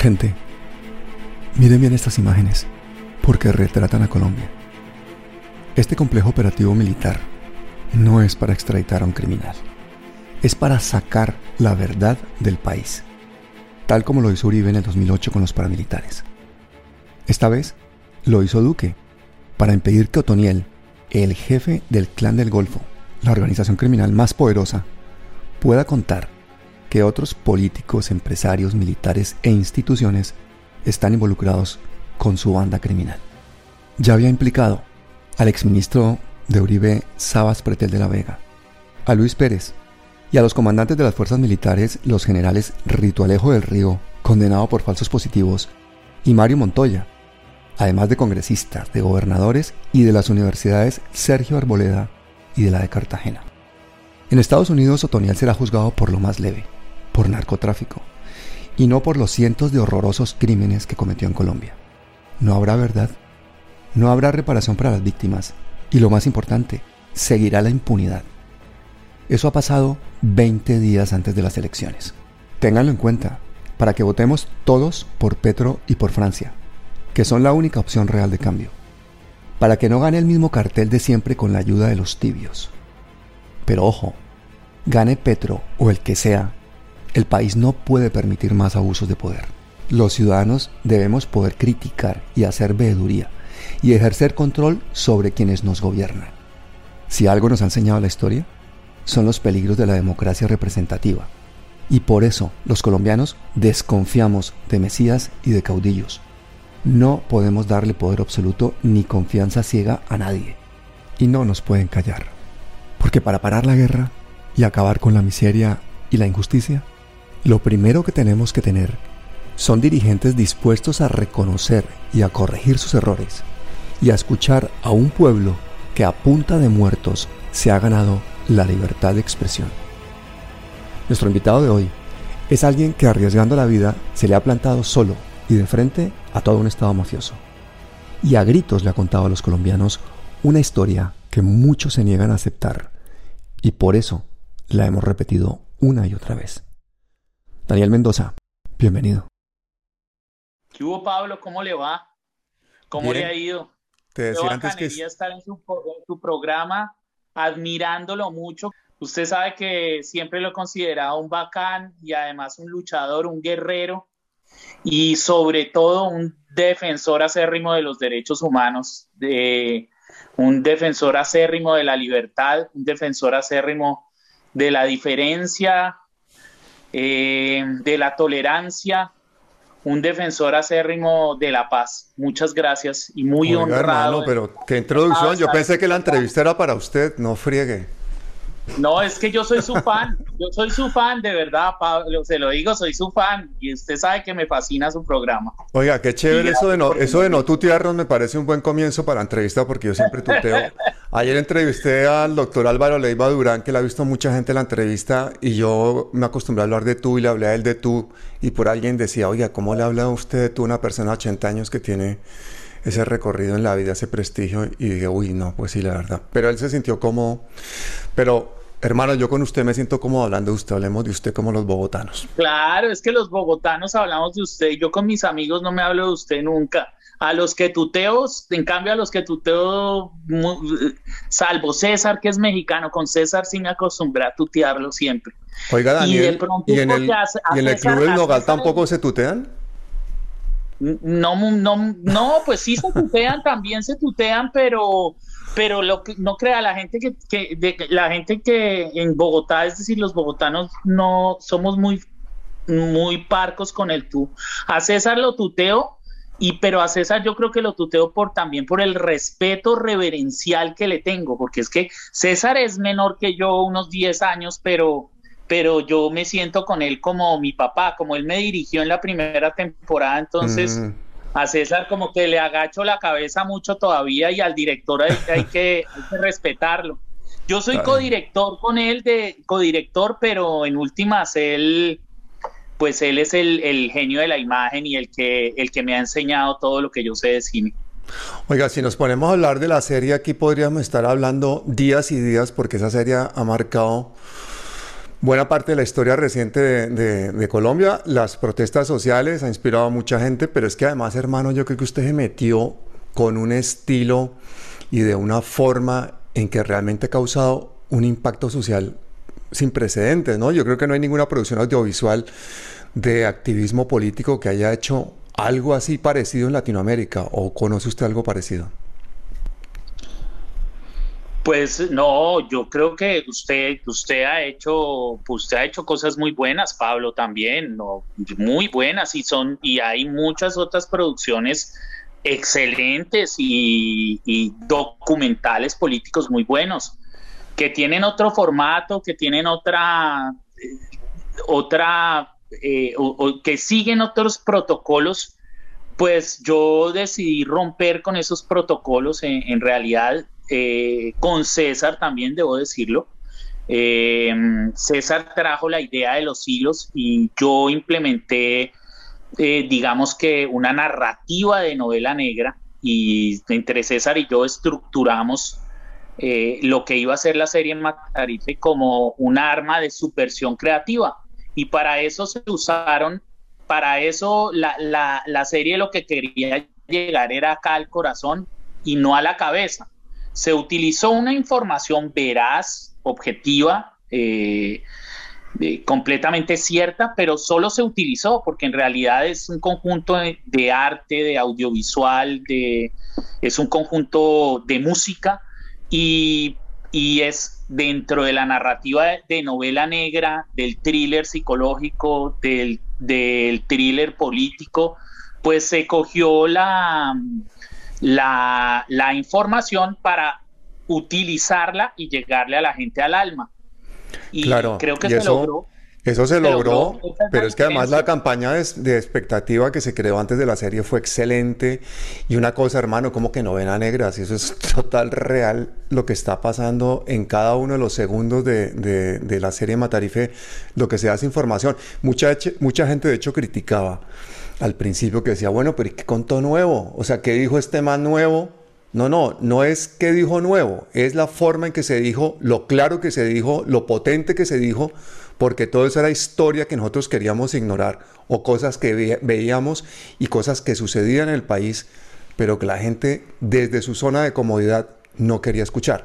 Gente, miren bien estas imágenes, porque retratan a Colombia. Este complejo operativo militar no es para extraditar a un criminal, es para sacar la verdad del país, tal como lo hizo Uribe en el 2008 con los paramilitares. Esta vez lo hizo Duque, para impedir que Otoniel, el jefe del Clan del Golfo, la organización criminal más poderosa, pueda contar que otros políticos, empresarios, militares e instituciones están involucrados con su banda criminal. Ya había implicado al exministro de Uribe Sabas Pretel de la Vega, a Luis Pérez y a los comandantes de las fuerzas militares, los generales Rito Alejo del Río, condenado por falsos positivos, y Mario Montoya, además de congresistas, de gobernadores y de las universidades Sergio Arboleda y de la de Cartagena. En Estados Unidos, Otoniel será juzgado por lo más leve, por narcotráfico, y no por los cientos de horrorosos crímenes que cometió en Colombia. No habrá verdad, no habrá reparación para las víctimas, y lo más importante, seguirá la impunidad. Eso ha pasado 20 días antes de las elecciones. Ténganlo en cuenta, para que votemos todos por Petro y por Francia, que son la única opción real de cambio. Para que no gane el mismo cartel de siempre con la ayuda de los tibios. Pero ojo, gane Petro o el que sea, el país no puede permitir más abusos de poder. Los ciudadanos debemos poder criticar y hacer veeduría y ejercer control sobre quienes nos gobiernan. Si algo nos ha enseñado la historia, son los peligros de la democracia representativa. Y por eso los colombianos desconfiamos de Mesías y de caudillos. No podemos darle poder absoluto ni confianza ciega a nadie. Y no nos pueden callar. Porque para parar la guerra y acabar con la miseria y la injusticia, lo primero que tenemos que tener son dirigentes dispuestos a reconocer y a corregir sus errores y a escuchar a un pueblo que a punta de muertos se ha ganado la libertad de expresión. Nuestro invitado de hoy es alguien que arriesgando la vida se le ha plantado solo y de frente a todo un estado mafioso. Y a gritos le ha contado a los colombianos una historia que muchos se niegan a aceptar y por eso la hemos repetido una y otra vez. Daniel Mendoza, bienvenido. ¿Qué hubo, Pablo? ¿Cómo le va? ¿Cómo le ha ido? Te decía antes que estar en su, programa, admirándolo mucho. Usted sabe que siempre lo he considerado un bacán y además un luchador, un guerrero y sobre todo un defensor acérrimo de los derechos humanos, de, un defensor acérrimo de la libertad, un defensor acérrimo de la diferencia, eh, de la tolerancia, un defensor acérrimo de la paz. Muchas gracias y muy honrado. pero qué introducción. Yo pensé que la entrevista era para usted, no friegue. No, es que yo soy su fan, yo soy su fan, de verdad, Pablo, se lo digo, soy su fan y usted sabe que me fascina su programa. Oiga, qué chévere eso de no, eso de no tutearnos me parece un buen comienzo para la entrevista porque yo siempre tuteo. Ayer entrevisté al doctor Álvaro Leiva Durán, que le ha visto mucha gente en la entrevista y yo me acostumbré a hablar de tú y le hablé a él de tú y por alguien decía, oiga, ¿cómo le habla a usted de tú a una persona de 80 años que tiene ese recorrido en la vida, ese prestigio y dije, uy, no, pues sí, la verdad. Pero él se sintió como, pero hermano, yo con usted me siento como hablando de usted, hablemos de usted como los bogotanos. Claro, es que los bogotanos hablamos de usted, yo con mis amigos no me hablo de usted nunca. A los que tuteos, en cambio a los que tuteo, salvo César, que es mexicano, con César sí me acostumbré a tutearlo siempre. Oiga, Daniel, ¿y, en el, ¿y en el Club del Nogal tampoco se tutean? No, no, no, pues sí se tutean, también se tutean, pero, pero lo que no crea la gente que, que la gente que en Bogotá, es decir, los bogotanos no somos muy, muy parcos con el tú. A César lo tuteo, y pero a César yo creo que lo tuteo por también por el respeto reverencial que le tengo, porque es que César es menor que yo unos 10 años, pero pero yo me siento con él como mi papá, como él me dirigió en la primera temporada, entonces mm. A César como que le agacho la cabeza mucho todavía y al director hay, que, respetarlo. Yo soy codirector con él, de codirector, pero en últimas él, pues él es el, genio de la imagen y el que, el que me ha enseñado todo lo que yo sé de cine. Oiga, si nos ponemos a hablar de la serie, aquí podríamos estar hablando días y días porque esa serie ha marcado buena parte de la historia reciente de, Colombia. Las protestas sociales han inspirado a mucha gente, pero es que además, hermano, yo creo que usted se metió con un estilo y de una forma en que realmente ha causado un impacto social sin precedentes, ¿no? Yo creo que no hay ninguna producción audiovisual de activismo político que haya hecho algo así parecido en Latinoamérica, ¿o conoce usted algo parecido? Pues no, yo creo que usted, usted ha hecho, usted ha hecho cosas muy buenas, Pablo también, no, muy buenas y son y hay muchas otras producciones excelentes y, documentales políticos muy buenos que tienen otro formato, que tienen otra eh, otra eh, que siguen otros protocolos. Pues yo decidí romper con esos protocolos en realidad eh, con César también, debo decirlo. Eh, César trajo la idea de los hilos y yo implementé, eh, digamos que una narrativa de novela negra y entre César y yo estructuramos lo que iba a ser la serie en Matarife como un arma de subversión creativa. Y para eso se usaron, para eso la, la, la serie lo que quería llegar era acá al corazón y no a la cabeza se utilizó una información veraz, objetiva, eh, completamente cierta, pero solo se utilizó porque en realidad es un conjunto de, arte, de audiovisual, de, es un conjunto de música y, es dentro de la narrativa de, novela negra, del thriller psicológico, del, del thriller político, pues se cogió la la, información para utilizarla y llegarle a la gente al alma. Y claro, creo que se logró. Eso se, logró, pero es que además la campaña de, expectativa que se creó antes de la serie fue excelente. Y una cosa, hermano, como que novena negra, si eso es total real lo que está pasando en cada uno de los segundos de, de la serie Matarife, lo que se hace información. Mucha, mucha gente, de hecho, criticaba al principio que decía, bueno, pero ¿qué contó nuevo? O sea, ¿qué dijo este más nuevo? No, no, no es que dijo nuevo, es la forma en que se dijo, lo claro que se dijo, lo potente que se dijo, porque todo eso era historia que nosotros queríamos ignorar o cosas que veíamos y cosas que sucedían en el país, pero que la gente desde su zona de comodidad no quería escuchar.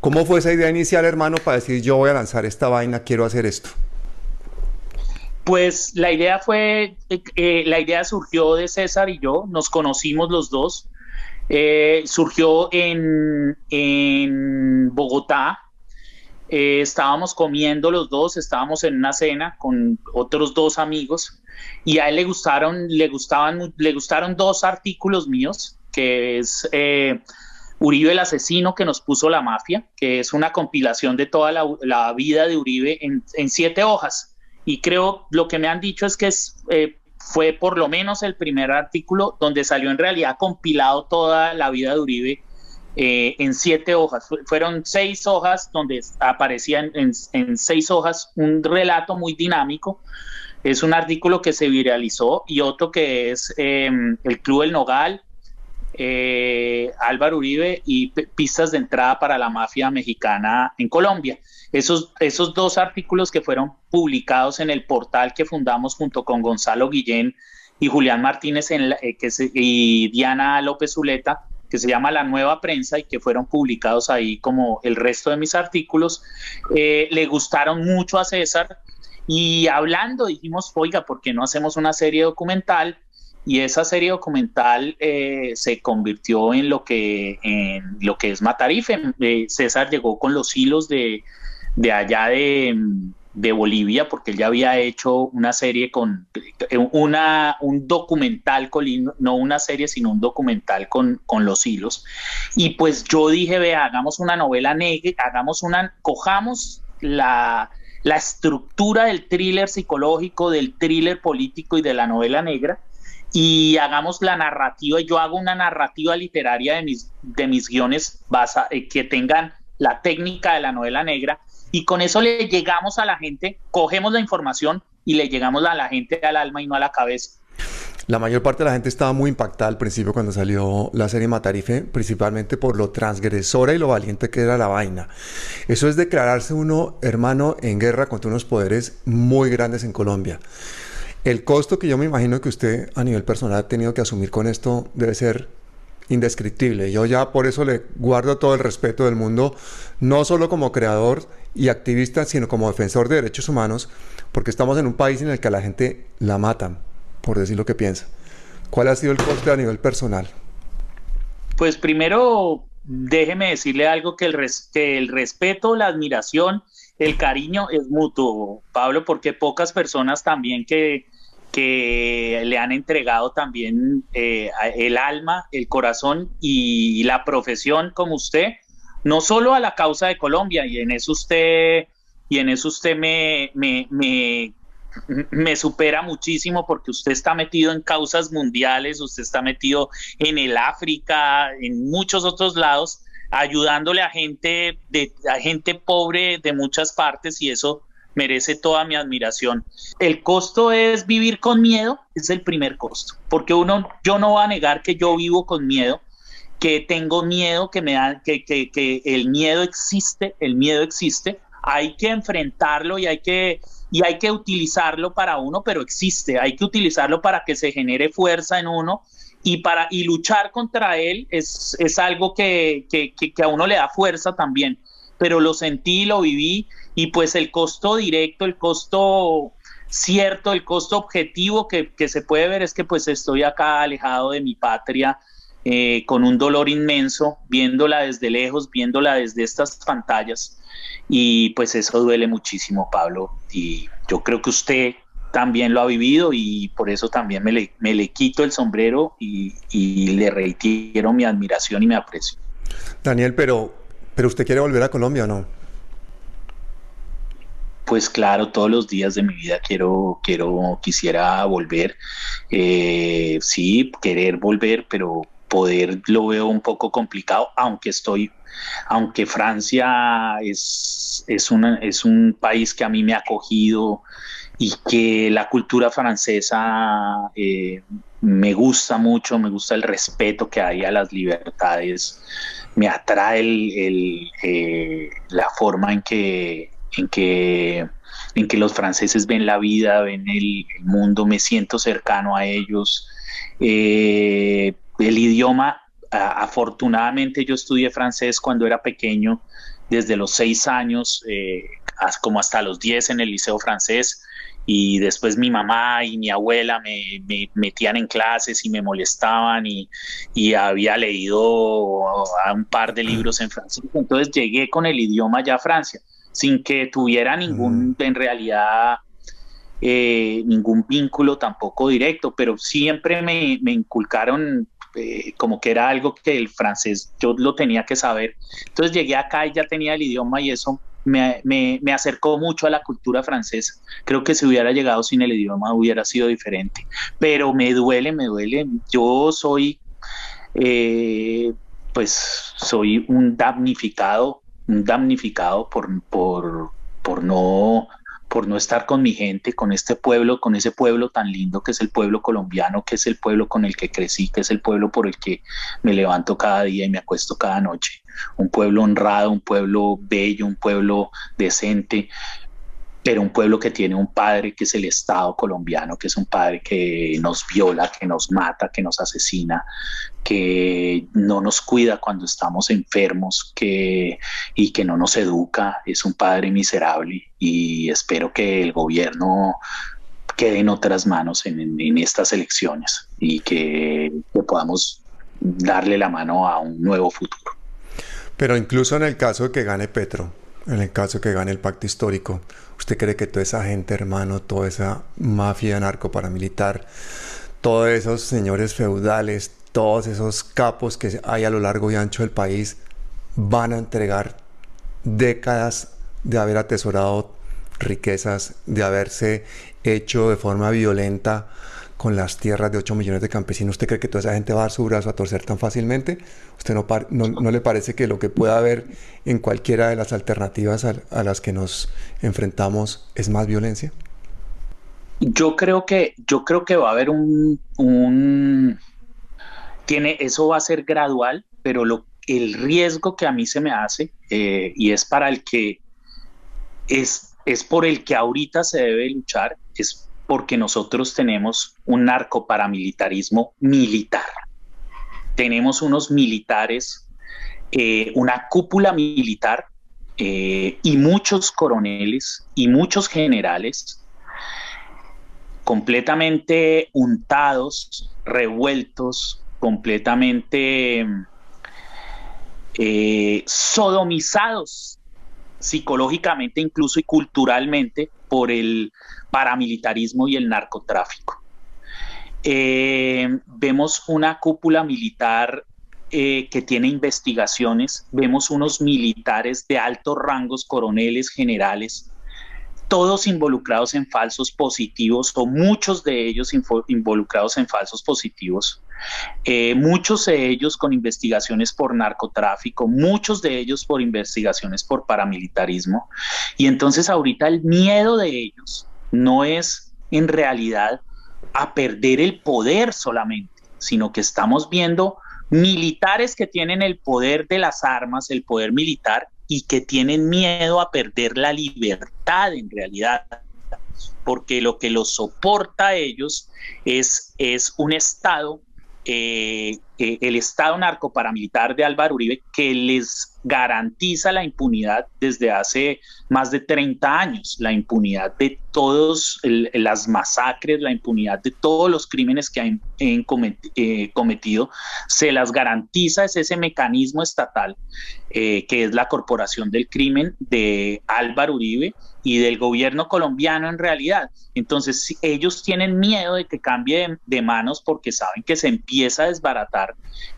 ¿Cómo fue esa idea inicial, hermano, para decir yo voy a lanzar esta vaina, quiero hacer esto? Pues la idea fue, eh, eh, la idea surgió de César y yo, nos conocimos los dos. Eh, surgió en, Bogotá. estábamos comiendo los dos, estábamos en una cena con otros dos amigos y a él le gustaron, le gustaban, le gustaron dos artículos míos, que es Uribe el asesino que nos puso la mafia, que es una compilación de toda la, vida de Uribe en, en siete hojas y creo lo que me han dicho es que es, eh, fue por lo menos el primer artículo donde salió en realidad compilado toda la vida de Uribe eh, en siete hojas. Fueron seis hojas donde aparecían en, seis hojas un relato muy dinámico. Es un artículo que se viralizó y otro que es em, El Club del Nogal, eh, Álvaro Uribe y pistas de entrada para la mafia mexicana en Colombia. Esos, esos dos artículos que fueron publicados en el portal que fundamos junto con Gonzalo Guillén y Julián Martínez eh, que y Diana López Zuleta, que se llama La Nueva Prensa y que fueron publicados ahí como el resto de mis artículos, eh, le gustaron mucho a César y hablando dijimos, oiga, ¿por qué no hacemos una serie documental? y esa serie documental eh, se convirtió en lo que en lo que es Matarife. César llegó con los hilos de, de allá de, de, Bolivia, porque él ya había hecho una serie con una, un documental, con, no una serie, sino un documental con, con los hilos. Y pues yo dije, vea, hagamos una novela negra, hagamos una, cojamos la, la estructura del thriller psicológico, del thriller político y de la novela negra y hagamos la narrativa, yo hago una narrativa literaria de mis, de mis guiones basa, eh, que tengan la técnica de la novela negra y con eso le llegamos a la gente, cogemos la información y le llegamos a la gente al alma y no a la cabeza. La mayor parte de la gente estaba muy impactada al principio cuando salió la serie Matarife, principalmente por lo transgresora y lo valiente que era la vaina. Eso es declararse uno hermano en guerra contra unos poderes muy grandes en Colombia. El costo que yo me imagino que usted a nivel personal ha tenido que asumir con esto debe ser indescriptible. Yo ya por eso le guardo todo el respeto del mundo, no solo como creador y activista, sino como defensor de derechos humanos, porque estamos en un país en el que a la gente la matan por decir lo que piensa. ¿Cuál ha sido el coste a nivel personal? Pues primero, déjeme decirle algo que el, que el respeto, la admiración, el cariño es mutuo, Pablo, porque pocas personas también que, que le han entregado también eh, el alma, el corazón y la profesión como usted, no solo a la causa de Colombia, y en eso usted, y en eso usted me, me, me me supera muchísimo porque usted está metido en causas mundiales, usted está metido en el África, en muchos otros lados, ayudándole a gente de a gente pobre de muchas partes y eso merece toda mi admiración. El costo es vivir con miedo, es el primer costo, porque uno yo no voy a negar que yo vivo con miedo, que tengo miedo, que me da que, que, que el miedo existe, el miedo existe, hay que enfrentarlo y hay que y hay que utilizarlo para uno, pero existe, hay que utilizarlo para que se genere fuerza en uno y para y luchar contra él es, es algo que, que, que, a uno le da fuerza también, pero lo sentí, lo viví y pues el costo directo, el costo cierto, el costo objetivo que, se puede ver es que pues estoy acá alejado de mi patria, eh, con un dolor inmenso, viéndola desde lejos, viéndola desde estas pantallas. Y pues eso duele muchísimo, Pablo. Y yo creo que usted también lo ha vivido y por eso también me le, me le quito el sombrero y, y, le reitero mi admiración y mi aprecio. Daniel, pero, pero ¿usted quiere volver a Colombia o no? Pues claro, todos los días de mi vida quiero, quiero, quisiera volver. Eh, sí, querer volver, pero poder lo veo un poco complicado, aunque estoy, aunque Francia es, es, una, es un país que a mí me ha acogido y que la cultura francesa eh, me gusta mucho, me gusta el respeto que hay a las libertades, me atrae el, eh, la forma en que, en que en que los franceses ven la vida, ven el, mundo, me siento cercano a ellos. Eh, el idioma, afortunadamente yo estudié francés cuando era pequeño, desde los seis años, eh, como hasta los diez en el liceo francés, y después mi mamá y mi abuela me, metían en clases y me molestaban y, había leído un par de libros en francés. Entonces llegué con el idioma ya a Francia, sin que tuviera ningún, en realidad, eh, ningún vínculo tampoco directo, pero siempre me, me inculcaron eh, como que era algo que el francés yo lo tenía que saber. Entonces llegué acá y ya tenía el idioma y eso me, me, me, acercó mucho a la cultura francesa. Creo que si hubiera llegado sin el idioma hubiera sido diferente. Pero me duele, me duele. Yo soy, eh, pues, soy un damnificado, damnificado por, por, por no por no estar con mi gente, con este pueblo, con ese pueblo tan lindo que es el pueblo colombiano, que es el pueblo con el que crecí, que es el pueblo por el que me levanto cada día y me acuesto cada noche. Un pueblo honrado, un pueblo bello, un pueblo decente, pero un pueblo que tiene un padre que es el Estado colombiano, que es un padre que nos viola, que nos mata, que nos asesina, que no nos cuida cuando estamos enfermos que, y que no nos educa, es un padre miserable y espero que el gobierno quede en otras manos en, estas elecciones y que podamos darle la mano a un nuevo futuro. Pero incluso en el caso de que gane Petro, en el caso que gane el pacto histórico, ¿usted cree que toda esa gente, hermano, toda esa mafia narco paramilitar, todos esos señores feudales, todos esos capos que hay a lo largo y ancho del país van a entregar décadas de haber atesorado riquezas, de haberse hecho de forma violenta con las tierras de 8 millones de campesinos, ¿usted cree que toda esa gente va a dar su brazo a torcer tan fácilmente? ¿Usted no, no, le parece que lo que pueda haber en cualquiera de las alternativas a, las que nos enfrentamos es más violencia? Yo creo que, yo creo que va a haber un, tiene, eso va a ser gradual, pero lo, el riesgo que a mí se me hace, eh, y es para el que es, es por el que ahorita se debe luchar, es porque nosotros tenemos un narcoparamilitarismo militar. Tenemos unos militares, eh, una cúpula militar eh, y muchos coroneles y muchos generales completamente untados, revueltos, completamente eh, sodomizados psicológicamente incluso y culturalmente por el paramilitarismo y el narcotráfico. Eh, vemos una cúpula militar eh, que tiene investigaciones, vemos unos militares de altos rangos, coroneles, generales, todos involucrados en falsos positivos o muchos de ellos involucrados en falsos positivos. Eh, muchos de ellos con investigaciones por narcotráfico, muchos de ellos por investigaciones por paramilitarismo. Y entonces ahorita el miedo de ellos no es en realidad a perder el poder solamente, sino que estamos viendo militares que tienen el poder de las armas, el poder militar, y que tienen miedo a perder la libertad en realidad, porque lo que los soporta a ellos es, es un Estado eh, eh, el Estado narcoparamilitar de Álvaro Uribe que les garantiza la impunidad desde hace más de 30 años, la impunidad de todas las masacres, la impunidad de todos los crímenes que han, eh, cometido, se las garantiza es ese mecanismo estatal que es la corporación del crimen de Álvaro Uribe y del gobierno colombiano en realidad. Entonces ellos tienen miedo de que cambie de, manos porque saben que se empieza a desbaratar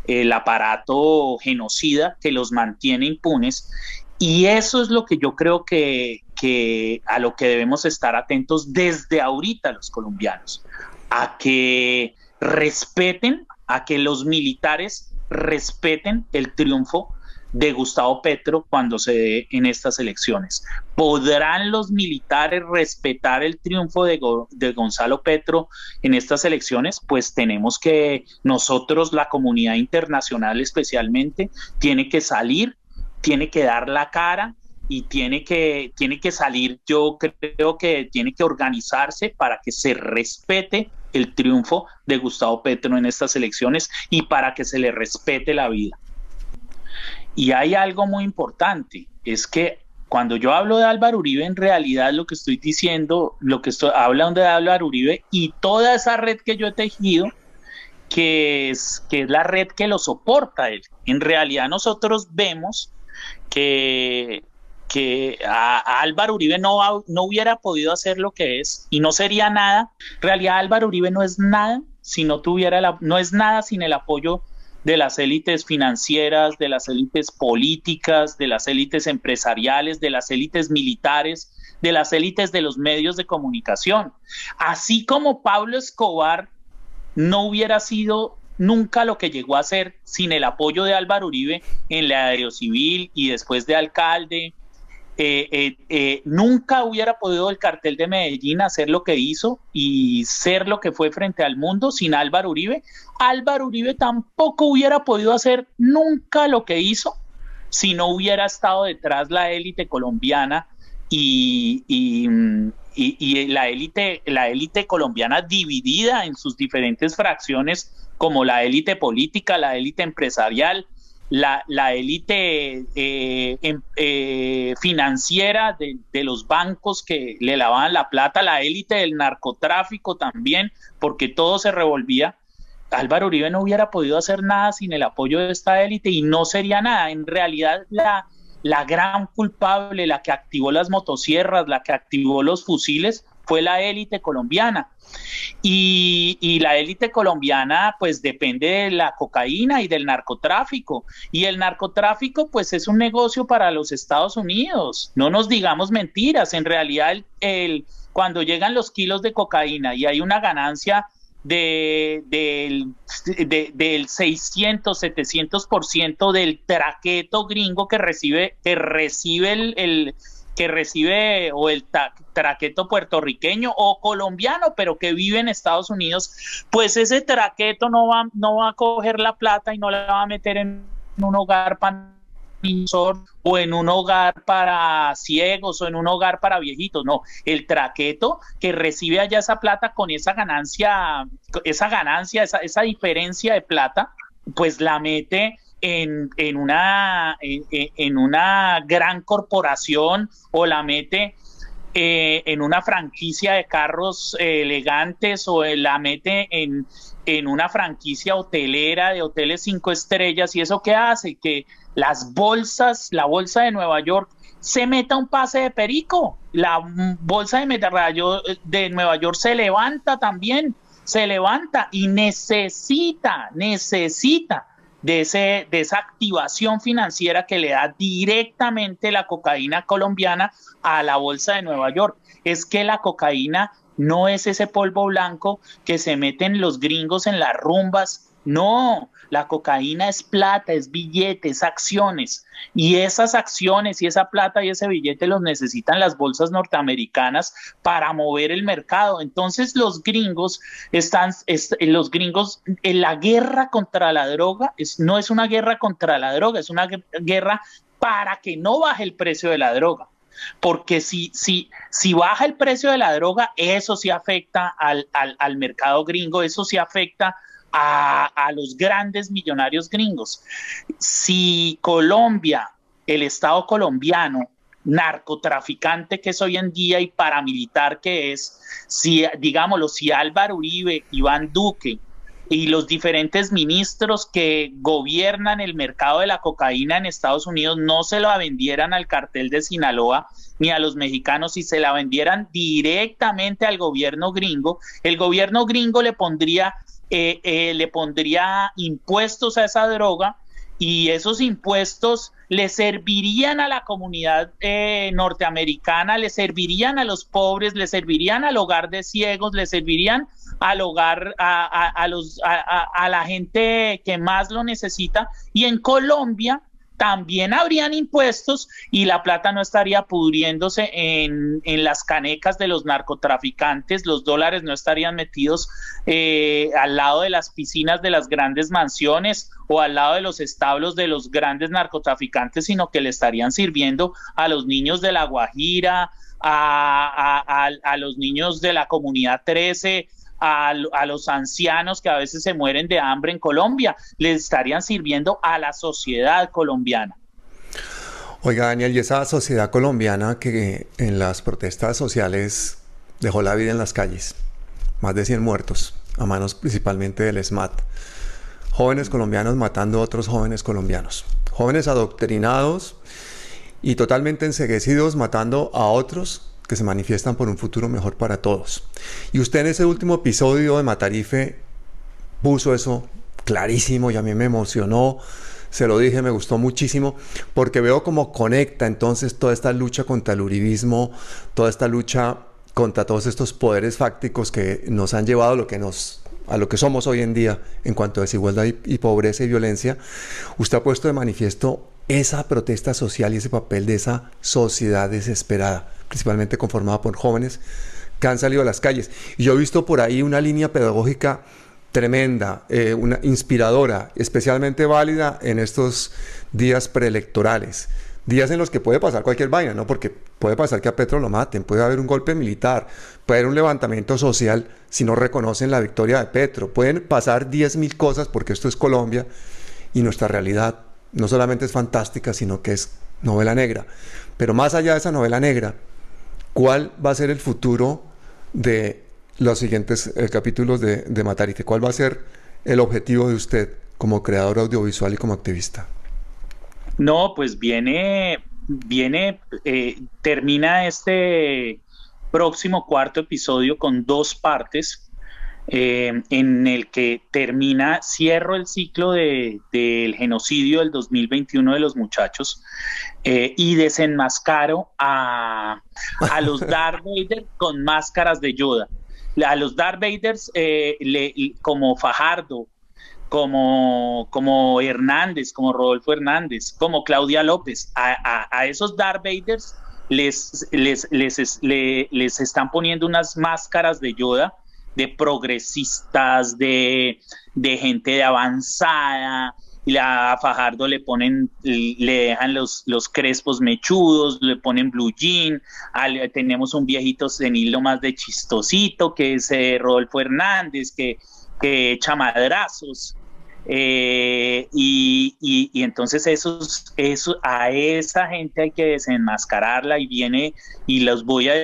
el aparato genocida que los mantiene impunes. Y eso es lo que yo creo que, que a lo que debemos estar atentos desde ahorita los colombianos, a que respeten, a que los militares respeten el triunfo de Gustavo Petro cuando se dé en estas elecciones. ¿Podrán los militares respetar el triunfo de, de, Gonzalo Petro en estas elecciones? Pues tenemos que nosotros, la comunidad internacional especialmente, tiene que salir, tiene que dar la cara y tiene que, tiene que salir, yo creo que tiene que organizarse para que se respete el triunfo de Gustavo Petro en estas elecciones y para que se le respete la vida. Y hay algo muy importante, es que cuando yo hablo de Álvaro Uribe, en realidad lo que estoy diciendo, lo que estoy hablando de Álvaro Uribe y toda esa red que yo he tejido, que es, que es la red que lo soporta él. En realidad nosotros vemos que, que Álvaro Uribe no, no hubiera podido hacer lo que es y no sería nada. En realidad Álvaro Uribe no es nada si no tuviera la, no es nada sin el apoyo de las élites financieras, de las élites políticas, de las élites empresariales, de las élites militares, de las élites de los medios de comunicación. Así como Pablo Escobar no hubiera sido nunca lo que llegó a ser sin el apoyo de Álvaro Uribe en la aerocivil y después de alcalde, eh, eh, eh, nunca hubiera podido el cartel de Medellín hacer lo que hizo y ser lo que fue frente al mundo sin Álvaro Uribe. Álvaro Uribe tampoco hubiera podido hacer nunca lo que hizo si no hubiera estado detrás la élite colombiana y, y la élite la élite colombiana dividida en sus diferentes fracciones como la élite política, la élite empresarial, la, élite eh, em, eh, financiera de, los bancos que le lavaban la plata, la élite del narcotráfico también, porque todo se revolvía. Álvaro Uribe no hubiera podido hacer nada sin el apoyo de esta élite y no sería nada. En realidad, la, la gran culpable, la que activó las motosierras, la que activó los fusiles, fue la élite colombiana. Y, la élite colombiana pues depende de la cocaína y del narcotráfico. Y el narcotráfico pues es un negocio para los Estados Unidos. No nos digamos mentiras. En realidad el, cuando llegan los kilos de cocaína y hay una ganancia de, del, del 600, 700% del traqueto gringo que recibe, que recibe el, que recibe o el traqueto puertorriqueño o colombiano, pero que vive en Estados Unidos, pues ese traqueto no va, no va a coger la plata y no la va a meter en un hogar para o en un hogar para ciegos o en un hogar para viejitos, no, el traqueto que recibe allá esa plata con esa ganancia, esa ganancia, esa, esa diferencia de plata, pues la mete en, en, una, en, una gran corporación o la mete eh, en una franquicia de carros eh, elegantes o la mete en, en una franquicia hotelera de hoteles cinco estrellas y eso qué hace que las bolsas, la bolsa de Nueva York se meta un pase de perico, la bolsa de, de Nueva York se levanta también, se levanta y necesita, necesita de, ese, de esa activación financiera que le da directamente la cocaína colombiana a la bolsa de Nueva York. Es que la cocaína no es ese polvo blanco que se meten los gringos en las rumbas. No, la cocaína es plata, es billetes, acciones. Y esas acciones y esa plata y ese billete los necesitan las bolsas norteamericanas para mover el mercado. Entonces los gringos están, los gringos, en la guerra contra la droga es, no es una guerra contra la droga, es una guerra para que no baje el precio de la droga porque si, si, si baja el precio de la droga, eso sí afecta al, al, al mercado gringo, eso sí afecta a, los grandes millonarios gringos. Si Colombia, el Estado colombiano, narcotraficante que es hoy en día y paramilitar que es, si digámoslo, si Álvaro Uribe, Iván Duque y los diferentes ministros que gobiernan el mercado de la cocaína en Estados Unidos no se la vendieran al cartel de Sinaloa ni a los mexicanos y se la vendieran directamente al gobierno gringo, el gobierno gringo le pondría eh, eh, le pondría impuestos a esa droga y esos impuestos le servirían a la comunidad eh, norteamericana, le servirían a los pobres, le servirían al hogar de ciegos, le servirían al hogar, a, los, a la gente que más lo necesita. Y en Colombia, también habrían impuestos y la plata no estaría pudriéndose en, las canecas de los narcotraficantes, los dólares no estarían metidos eh, al lado de las piscinas de las grandes mansiones o al lado de los establos de los grandes narcotraficantes, sino que le estarían sirviendo a los niños de La Guajira, a, a los niños de la comunidad 13, a, los ancianos que a veces se mueren de hambre en Colombia, les estarían sirviendo a la sociedad colombiana. Oiga, Daniel, y esa sociedad colombiana que en las protestas sociales dejó la vida en las calles, más de 100 muertos, a manos principalmente del SMAT, jóvenes colombianos matando a otros jóvenes colombianos, jóvenes adoctrinados y totalmente enseguecidos matando a otros que se manifiestan por un futuro mejor para todos. Y usted en ese último episodio de Matarife puso eso clarísimo y a mí me emocionó. Se lo dije, me gustó muchísimo, porque veo cómo conecta entonces toda esta lucha contra el uribismo, toda esta lucha contra todos estos poderes fácticos que nos han llevado a lo que nos a lo que somos hoy en día en cuanto a desigualdad y pobreza y violencia, usted ha puesto de manifiesto esa protesta social y ese papel de esa sociedad desesperada principalmente conformada por jóvenes que han salido a las calles. Y yo he visto por ahí una línea pedagógica tremenda, eh, una inspiradora, especialmente válida en estos días preelectorales. Días en los que puede pasar cualquier vaina, ¿no? Porque puede pasar que a Petro lo maten, puede haber un golpe militar, puede haber un levantamiento social si no reconocen la victoria de Petro. Pueden pasar 10.000 cosas porque esto es Colombia y nuestra realidad no solamente es fantástica, sino que es novela negra. Pero más allá de esa novela negra, ¿Cuál va a ser el futuro de los siguientes eh, capítulos de, de? ¿Cuál va a ser el objetivo de usted como creador audiovisual y como activista? No, pues viene, viene, eh, termina este próximo cuarto episodio con dos partes. Eh, en el que termina, cierro el ciclo del genocidio del 2021 de los muchachos eh, y desenmascaro a, a los Darth Vader con máscaras de Yoda. A los Darth Vaders eh, como Fajardo, como, como Hernández, como Rodolfo Hernández, como Claudia López, a, a, a esos Darth Vaders les, les, les, les, están poniendo unas máscaras de Yoda de progresistas, de, de gente de avanzada, y a Fajardo le ponen, le dejan los, los crespos mechudos, le ponen blue jean, tenemos un viejito senil más de chistosito, que es eh, Rodolfo Hernández, que, que echa madrazos. Eh, y, y, entonces esos, eso, a esa gente hay que desenmascararla y viene y los voy a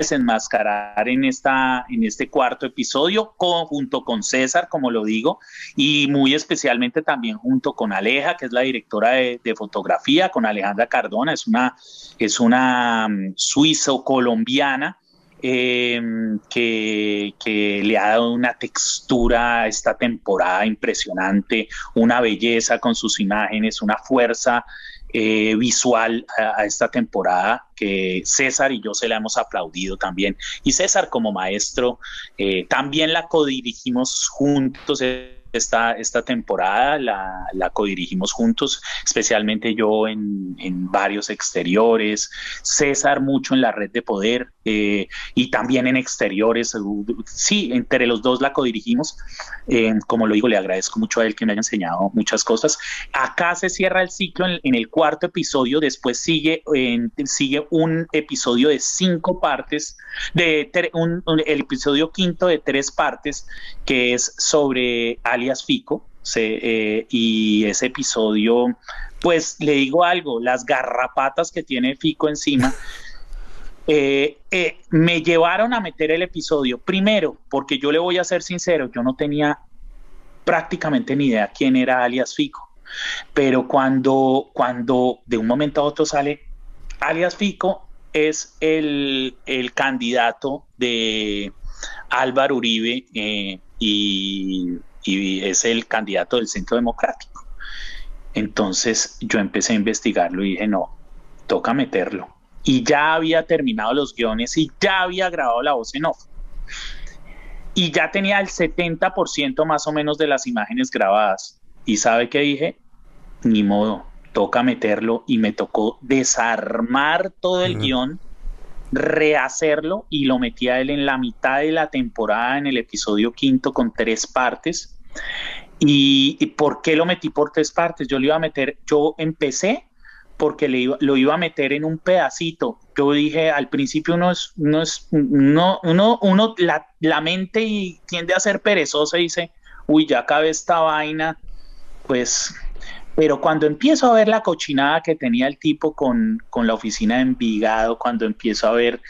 desenmascarar en, esta, en este cuarto episodio, junto con César, como lo digo, y muy especialmente también junto con Aleja, que es la directora de, fotografía, con Alejandra Cardona, es una, es una mm, suizo-colombiana. Em, que, le ha dado una textura a esta temporada impresionante, una belleza con sus imágenes, una fuerza eh, visual a, esta temporada que César y yo se la hemos aplaudido también. Y César como maestro eh, también la codirigimos juntos esta, esta temporada la, la codirigimos juntos, especialmente yo en, en, varios exteriores, César mucho en la red de poder eh, y también en exteriores. Sí, entre los dos la codirigimos. Eh, como lo digo, le agradezco mucho a él que me haya enseñado muchas cosas. Acá se cierra el ciclo en, el cuarto episodio, después sigue, en, sigue un episodio de cinco partes, de un, el episodio quinto de tres partes, que es sobre alias Fico, eh, y ese episodio, pues le digo algo, las garrapatas que tiene Fico encima. Eh, eh, me llevaron a meter el episodio. Primero, porque yo le voy a ser sincero, yo no tenía prácticamente ni idea quién era alias Fico. Pero cuando, cuando de un momento a otro sale alias Fico, es el, el candidato de Álvaro Uribe y y es el candidato del Centro Democrático. Entonces yo empecé a investigarlo y dije, no, toca meterlo. Y ya había terminado los guiones y ya había grabado la voz en off. Y ya tenía el 70% más o menos de las imágenes grabadas. ¿Y sabe qué dije? Ni modo, toca meterlo y me tocó desarmar todo el guion rehacerlo y lo metí a él en la mitad de la temporada, en el episodio quinto, con tres partes. ¿Y, por qué lo metí por tres partes? Yo lo iba a meter, yo empecé porque le lo iba a meter en un pedacito. Yo dije, al principio uno es, uno es, uno, uno, la, la, mente y tiende a ser perezosa y dice, uy, ya cabe esta vaina, pues pero cuando empiezo a ver la cochinada que tenía el tipo con, la oficina de Envigado, cuando empiezo a ver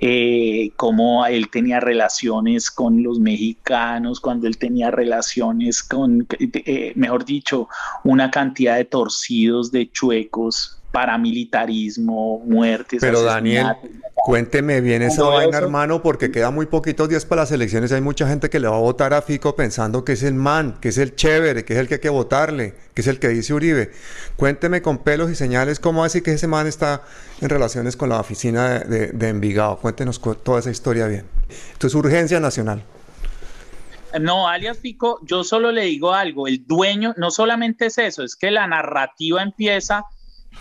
eh, cómo él tenía relaciones con los mexicanos, cuando él tenía relaciones con, eh, mejor dicho, una cantidad de torcidos, de chuecos, paramilitarismo, muertes. Pero Daniel, cuénteme bien esa vaina, hermano, porque queda muy poquitos días para las elecciones. Hay mucha gente que le va a votar a Fico pensando que es el man, que es el chévere, que es el que hay que votarle, que es el que dice Uribe. Cuénteme con pelos y señales cómo así que ese man está en relaciones con la oficina de, de Envigado. Cuéntenos toda esa historia bien. Esto es urgencia nacional. No, alias Fico, yo solo le digo algo, el dueño, no solamente es eso, es que la narrativa empieza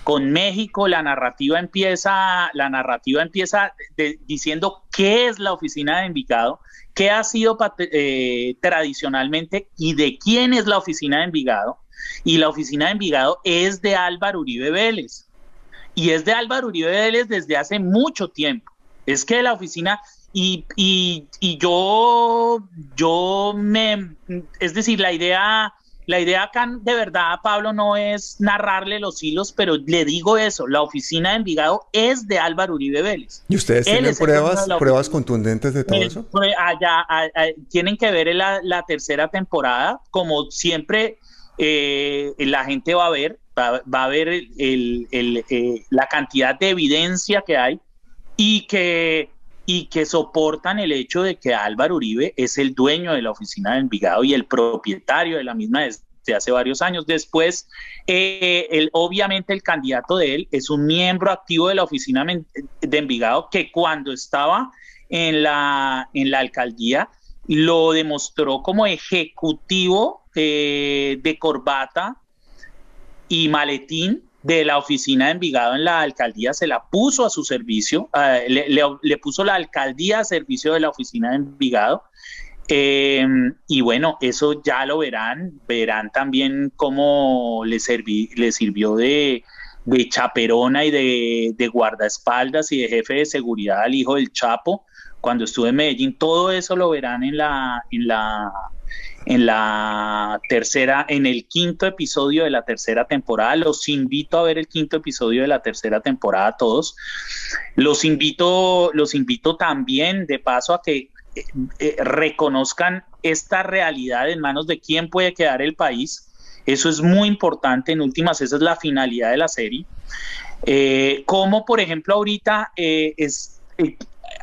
con México la narrativa empieza, la narrativa empieza diciendo qué es la oficina de Envigado, qué ha sido eh, tradicionalmente y de quién es la oficina de Envigado. Y la oficina de Envigado es de Álvaro Uribe Vélez. Y es de Álvaro Uribe Vélez desde hace mucho tiempo. Es que la oficina, y, y, y yo, yo me, es decir, la idea la idea acá de verdad, Pablo, no es narrarle los hilos, pero le digo eso, la oficina de Envigado es de Álvaro Uribe Vélez. ¿Y ustedes tienen pruebas, pruebas contundentes de todo eso? Allá, tienen que ver la, la tercera temporada, como siempre eh, la gente va a ver, va, a ver el, eh, la cantidad de evidencia que hay y que y que soportan el hecho de que Álvaro Uribe es el dueño de la oficina de Envigado y el propietario de la misma desde hace varios años. Después, eh, obviamente el candidato de él es un miembro activo de la oficina de Envigado que cuando estaba en la, en la alcaldía lo demostró como ejecutivo eh, de corbata y maletín de la oficina de Envigado en la alcaldía se la puso a su servicio, eh, le, puso la alcaldía a servicio de la oficina de Envigado. Em, y bueno, eso ya lo verán, verán también cómo le, le sirvió de, de chaperona y de, de, guardaespaldas y de jefe de seguridad al hijo del Chapo cuando estuve en Medellín. Todo eso lo verán en la, en la, en la tercera, en el quinto episodio de la tercera temporada. Los invito a ver el quinto episodio de la tercera temporada todos. Los invito, los invito también de paso a que eh, eh, reconozcan esta realidad en manos de quién puede quedar el país. Eso es muy importante. En últimas, esa es la finalidad de la serie. Eh, como por ejemplo ahorita es,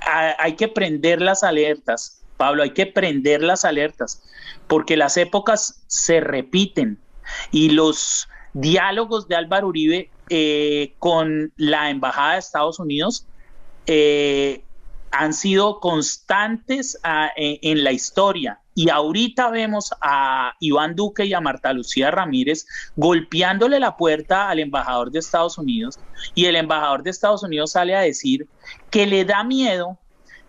hay que prender las alertas Pablo, hay que prender las alertas, porque las épocas se repiten y los diálogos de Álvaro Uribe eh, con la Embajada de Estados Unidos eh, han sido constantes ah, en, la historia. Y ahorita vemos a Iván Duque y a Marta Lucía Ramírez golpeándole la puerta al embajador de Estados Unidos y el embajador de Estados Unidos sale a decir que le da miedo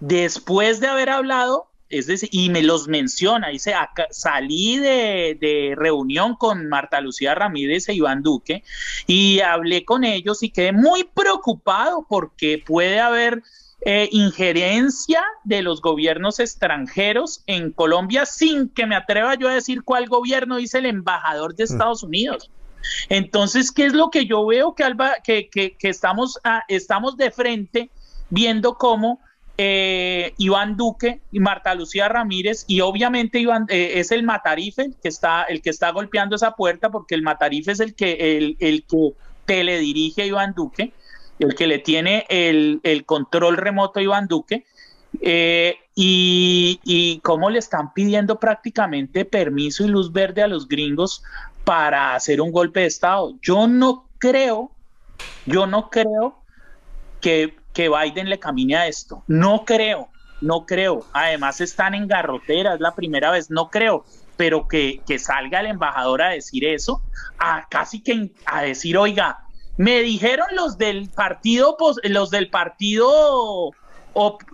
después de haber hablado es decir, y me los menciona, dice, salí de, reunión con Marta Lucía Ramírez e Iván Duque y hablé con ellos y quedé muy preocupado porque puede haber eh, injerencia de los gobiernos extranjeros en Colombia sin que me atreva yo a decir cuál gobierno dice el embajador de mm. Estados Unidos. Entonces, ¿qué es lo que yo veo que, Alba, que, que, estamos, estamos de frente viendo cómo eh, Iván Duque y Marta Lucía Ramírez y obviamente Iván eh, es el Matarife que está el que está golpeando esa puerta porque el Matarife es el que el, el que teledirige a Iván Duque el que le tiene el, control remoto a Iván Duque eh, y, y cómo le están pidiendo prácticamente permiso y luz verde a los gringos para hacer un golpe de estado. Yo no creo yo no creo que que Biden le camine a esto. No creo, no creo. Además están en garrotera, es la primera vez, no creo. Pero que, salga el embajador a decir eso, a casi que a decir, oiga, me dijeron los del partido, los del partido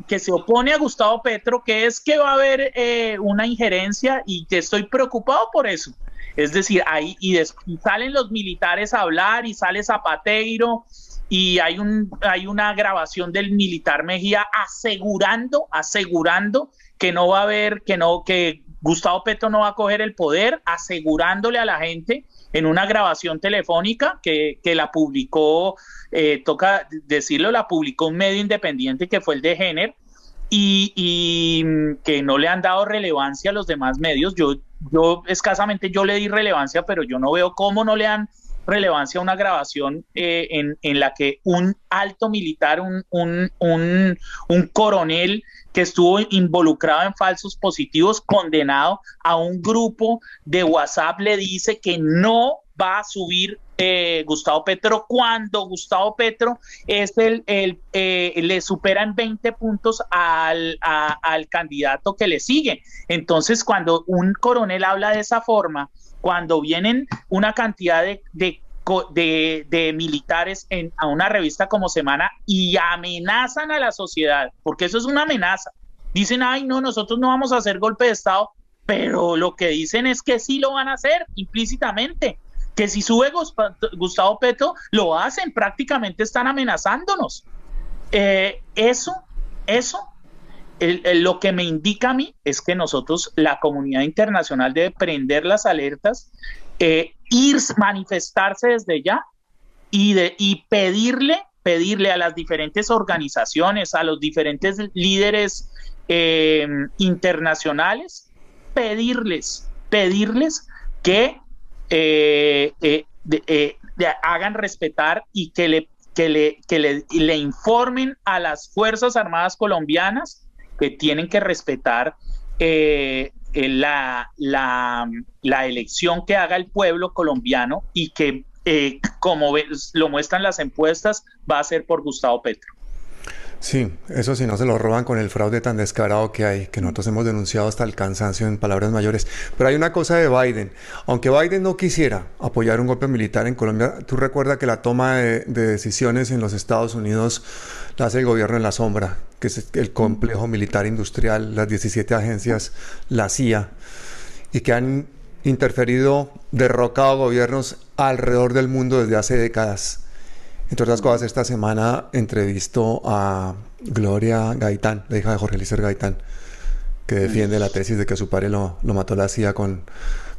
que se opone a Gustavo Petro, que es que va a haber eh, una injerencia y que estoy preocupado por eso. Es decir, ahí y, salen los militares a hablar y sale Zapateiro y hay, un, hay una grabación del militar Mejía asegurando, asegurando que no va a haber, que no, que Gustavo Petro no va a coger el poder, asegurándole a la gente en una grabación telefónica que, la publicó, eh, toca decirlo, la publicó un medio independiente que fue el de Jenner y, y, que no le han dado relevancia a los demás medios. Yo, yo escasamente yo le di relevancia, pero yo no veo cómo no le han relevancia una grabación eh, en, en, la que un alto militar, un, un, un, un, coronel que estuvo involucrado en falsos positivos, condenado a un grupo de WhatsApp, le dice que no va a subir eh, Gustavo Petro cuando Gustavo Petro es el, el eh, le superan 20 puntos al, al candidato que le sigue. Entonces, cuando un coronel habla de esa forma, cuando vienen una cantidad de, militares en, a una revista como Semana y amenazan a la sociedad, porque eso es una amenaza. Dicen, ay, no, nosotros no vamos a hacer golpe de Estado, pero lo que dicen es que sí lo van a hacer implícitamente, que si sube Gustavo Petro, lo hacen, prácticamente están amenazándonos. Eh, eso, eso lo que me indica a mí es que nosotros, la comunidad internacional, debe prender las alertas, eh, ir, manifestarse desde ya y, pedirle, pedirle a las diferentes organizaciones, a los diferentes líderes eh, internacionales, pedirles, pedirles que eh, hagan respetar y que le que le, que le, informen a las Fuerzas Armadas colombianas que tienen que respetar eh, eh, la, la, la, elección que haga el pueblo colombiano y que, eh, como lo muestran las encuestas, va a ser por Gustavo Petro. Sí, eso sí, no se lo roban con el fraude tan descarado que hay, que nosotros hemos denunciado hasta el cansancio en palabras mayores. Pero hay una cosa de Biden. Aunque Biden no quisiera apoyar un golpe militar en Colombia, tú recuerdas que la toma de, decisiones en los Estados Unidos la hace el gobierno en la sombra, que es el complejo militar industrial, las 17 agencias, la CIA, y que han interferido, derrocado gobiernos alrededor del mundo desde hace décadas. Entre otras cosas, esta semana entrevistó a Gloria Gaitán, la hija de Jorge Lícer Gaitán, que defiende la tesis de que su padre lo, mató la CIA con,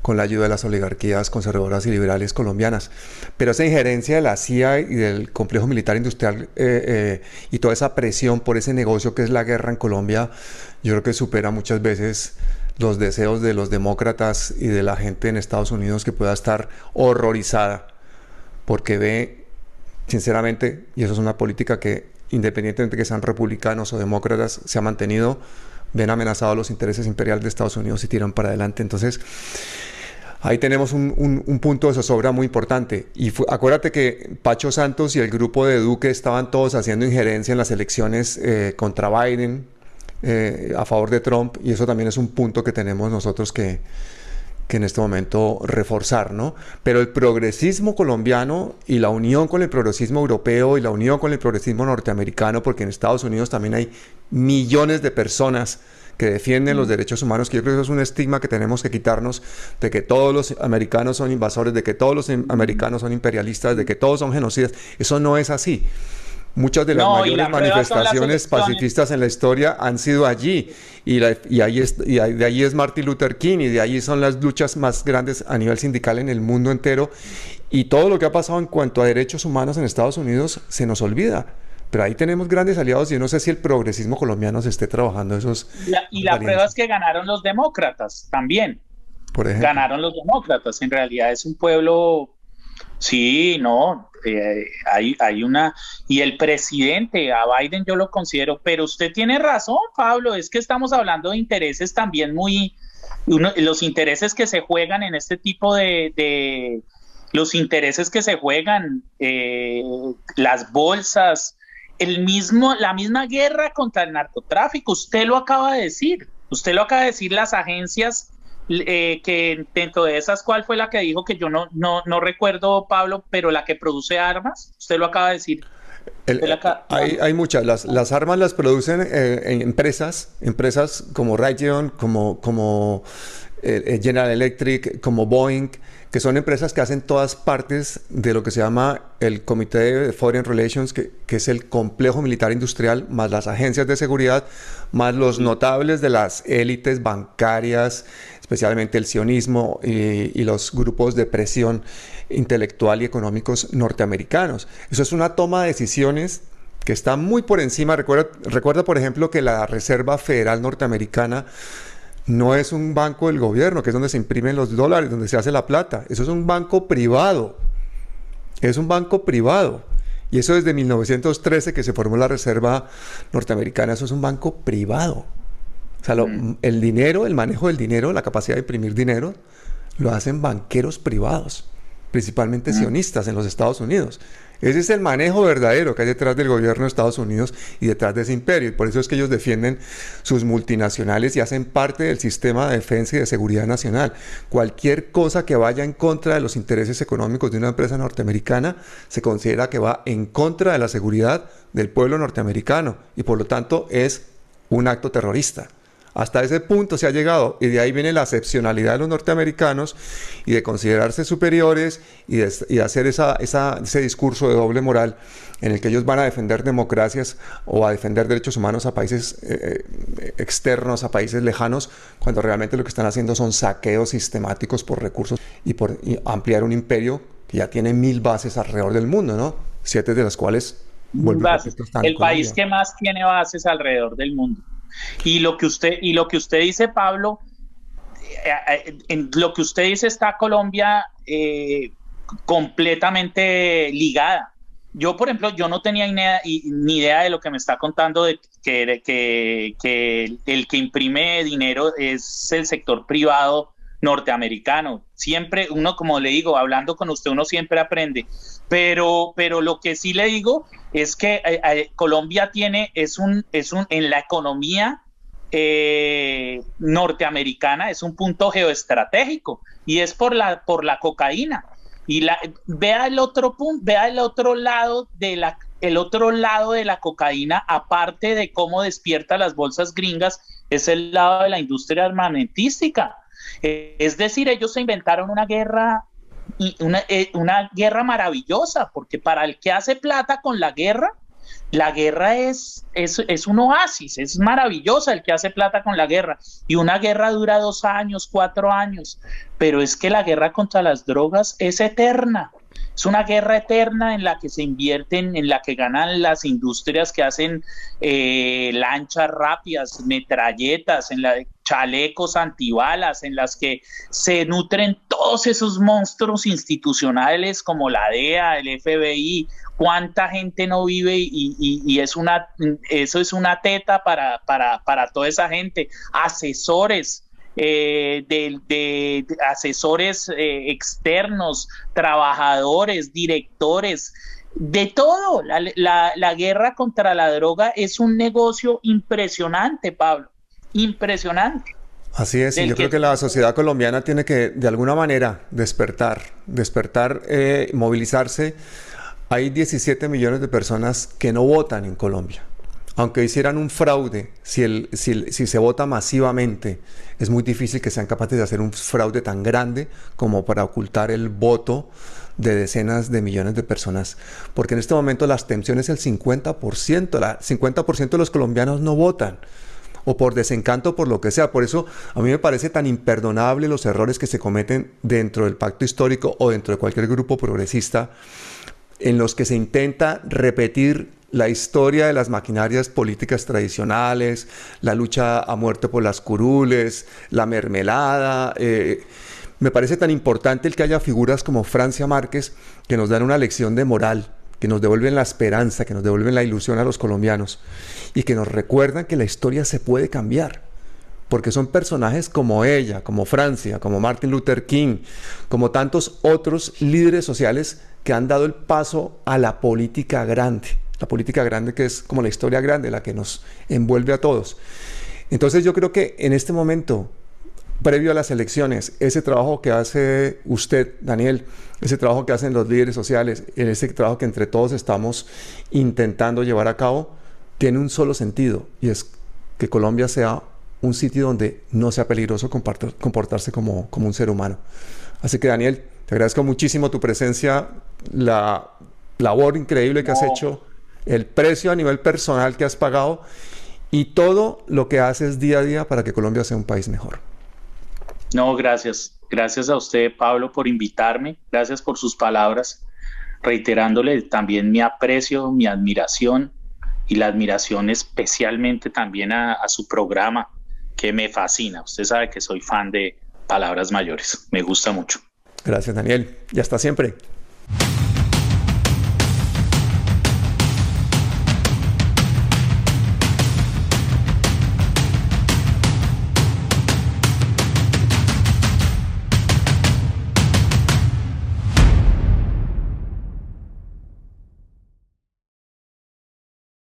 con la ayuda de las oligarquías conservadoras y liberales colombianas. Pero esa injerencia de la CIA y del complejo militar industrial eh, eh, y toda esa presión por ese negocio que es la guerra en Colombia, yo creo que supera muchas veces los deseos de los demócratas y de la gente en Estados Unidos que pueda estar horrorizada porque ve sinceramente, y eso es una política que independientemente de que sean republicanos o demócratas, se ha mantenido, ven amenazados los intereses imperiales de Estados Unidos y tiran para adelante. Entonces, ahí tenemos un, punto de zozobra muy importante. Y acuérdate que Pacho Santos y el grupo de Duque estaban todos haciendo injerencia en las elecciones eh, contra Biden, eh, a favor de Trump, y eso también es un punto que tenemos nosotros que, que en este momento reforzar, ¿no? Pero el progresismo colombiano y la unión con el progresismo europeo y la unión con el progresismo norteamericano, porque en Estados Unidos también hay millones de personas que defienden los mm. derechos humanos, que yo creo que eso es un estigma que tenemos que quitarnos de que todos los americanos son invasores, de que todos los americanos son imperialistas, de que todos son genocidas. Eso no es así. Muchas de las mayores manifestaciones pacifistas en la historia han sido allí y, ahí es, y de ahí es Martin Luther King y de ahí son las luchas más grandes a nivel sindical en el mundo entero y todo lo que ha pasado en cuanto a derechos humanos en Estados Unidos se nos olvida. Pero ahí tenemos grandes aliados y no sé si el progresismo colombiano se esté trabajando esos. y la prueba es que ganaron los demócratas también. Por ejemplo. Ganaron los demócratas. En realidad es un pueblo Sí, no, eh, hay, hay una, y el presidente, a Biden yo lo considero, pero usted tiene razón, Pablo, es que estamos hablando de intereses también muy, los intereses que se juegan en este tipo de, los intereses que se juegan, eh, las bolsas, el mismo, la misma guerra contra el narcotráfico, usted lo acaba de decir, usted lo acaba de decir, las agencias eh, que dentro de esas, ¿cuál fue la que dijo que yo no, no, no recuerdo, Pablo, pero la que produce armas? Usted lo acaba de decir. hay, hay, muchas. Las, las, armas las producen eh, en empresas, empresas como Raytheon, como, como eh, General Electric, como Boeing, que son empresas que hacen todas partes de lo que se llama el Comité de Foreign Relations, que, que, es el complejo militar industrial, más las agencias de seguridad, más los notables de las élites bancarias, especialmente el sionismo y, los grupos de presión intelectual y económicos norteamericanos. Eso es una toma de decisiones que está muy por encima. Recuerda, por ejemplo, que la Reserva Federal Norteamericana no es un banco del gobierno, que es donde se imprimen los dólares, donde se hace la plata. Eso es un banco privado. Es un banco privado. Y eso desde 1913 que se formó la Reserva Norteamericana, eso es un banco privado. O sea, mm. el dinero, el manejo del dinero, la capacidad de imprimir dinero, lo hacen banqueros privados, principalmente sionistas en los Estados Unidos. Ese es el manejo verdadero que hay detrás del gobierno de Estados Unidos y detrás de ese imperio. Y por eso es que ellos defienden sus multinacionales y hacen parte del sistema de defensa y de seguridad nacional. Cualquier cosa que vaya en contra de los intereses económicos de una empresa norteamericana se considera que va en contra de la seguridad del pueblo norteamericano y por lo tanto es un acto terrorista. Hasta ese punto se ha llegado y de ahí viene la excepcionalidad de los norteamericanos y de considerarse superiores y de, hacer esa, ese discurso de doble moral en el que ellos van a defender democracias o a defender derechos humanos a países eh, eh, externos, a países lejanos, cuando realmente lo que están haciendo son saqueos sistemáticos por recursos y por ampliar un imperio que ya tiene mil bases alrededor del mundo, ¿no? Siete de las cuales... El país que más tiene bases alrededor del mundo. Y lo que usted, y lo que usted dice, Pablo, eh, eh, en lo que usted dice está Colombia eh, completamente ligada. Yo, por ejemplo, yo no tenía ni idea de lo que me está contando de que, que, que el que imprime dinero es el sector privado norteamericano. Siempre, uno, como le digo, hablando con usted, uno siempre aprende. Pero, pero lo que sí le digo es que eh, eh, Colombia tiene, es un, es un, en la economía eh, norteamericana, es un punto geoestratégico y es por la, por la cocaína. Y la, vea el otro punto, vea el otro lado de la, el otro lado de la cocaína, aparte de cómo despierta las bolsas gringas, es el lado de la industria armamentística. Es decir, ellos se inventaron una guerra una, eh, una guerra maravillosa, porque para el que hace plata con la guerra, la guerra es, es, es, un oasis, es maravillosa el que hace plata con la guerra. Y una guerra dura dos años, cuatro años, pero es que la guerra contra las drogas es eterna. Es una guerra eterna en la que se invierten, en la que ganan las industrias que hacen eh, lanchas rápidas, metralletas, en la chalecos antibalas, en las que se nutren todos esos monstruos institucionales como la DEA, el FBI, cuánta gente no vive y, es una, eso es una teta para, para, para toda esa gente, asesores, eh, de, asesores eh, externos, trabajadores, directores, de todo. La, guerra contra la droga es un negocio impresionante, Pablo, impresionante. Así es, y yo creo que la sociedad colombiana tiene que de alguna manera despertar, despertar, eh, movilizarse. Hay 17 millones de personas que no votan en Colombia aunque hicieran un fraude, si, se vota masivamente, es muy difícil que sean capaces de hacer un fraude tan grande como para ocultar el voto de decenas de millones de personas. Porque en este momento la abstención es el 50%, el 50% de los colombianos no votan o por desencanto, por lo que sea. Por eso a mí me parece tan imperdonable los errores que se cometen dentro del pacto histórico o dentro de cualquier grupo progresista en los que se intenta repetir la historia de las maquinarias políticas tradicionales, la lucha a muerte por las curules, la mermelada. Eh, me parece tan importante el que haya figuras como Francia Márquez que nos dan una lección de moral, que nos devuelven la esperanza, que nos devuelven la ilusión a los colombianos y que nos recuerdan que la historia se puede cambiar. Porque son personajes como ella, como Francia, como Martin Luther King, como tantos otros líderes sociales que han dado el paso a la política grande la política grande que es como la historia grande, la que nos envuelve a todos. Entonces yo creo que en este momento, previo a las elecciones, ese trabajo que hace usted, Daniel, ese trabajo que hacen los líderes sociales, ese trabajo que entre todos estamos intentando llevar a cabo, tiene un solo sentido y es que Colombia sea un sitio donde no sea peligroso comportarse como, como un ser humano. Así que Daniel, te agradezco muchísimo tu presencia, la labor increíble que has hecho el precio a nivel personal que has pagado y todo lo que haces día a día para que Colombia sea un país mejor. No, gracias. Gracias a usted, Pablo, por invitarme. Gracias por sus palabras, reiterándole también mi aprecio, mi admiración y la admiración especialmente también a, a su programa, que me fascina. Usted sabe que soy fan de Palabras Mayores. Me gusta mucho. Gracias, Daniel. Y hasta siempre.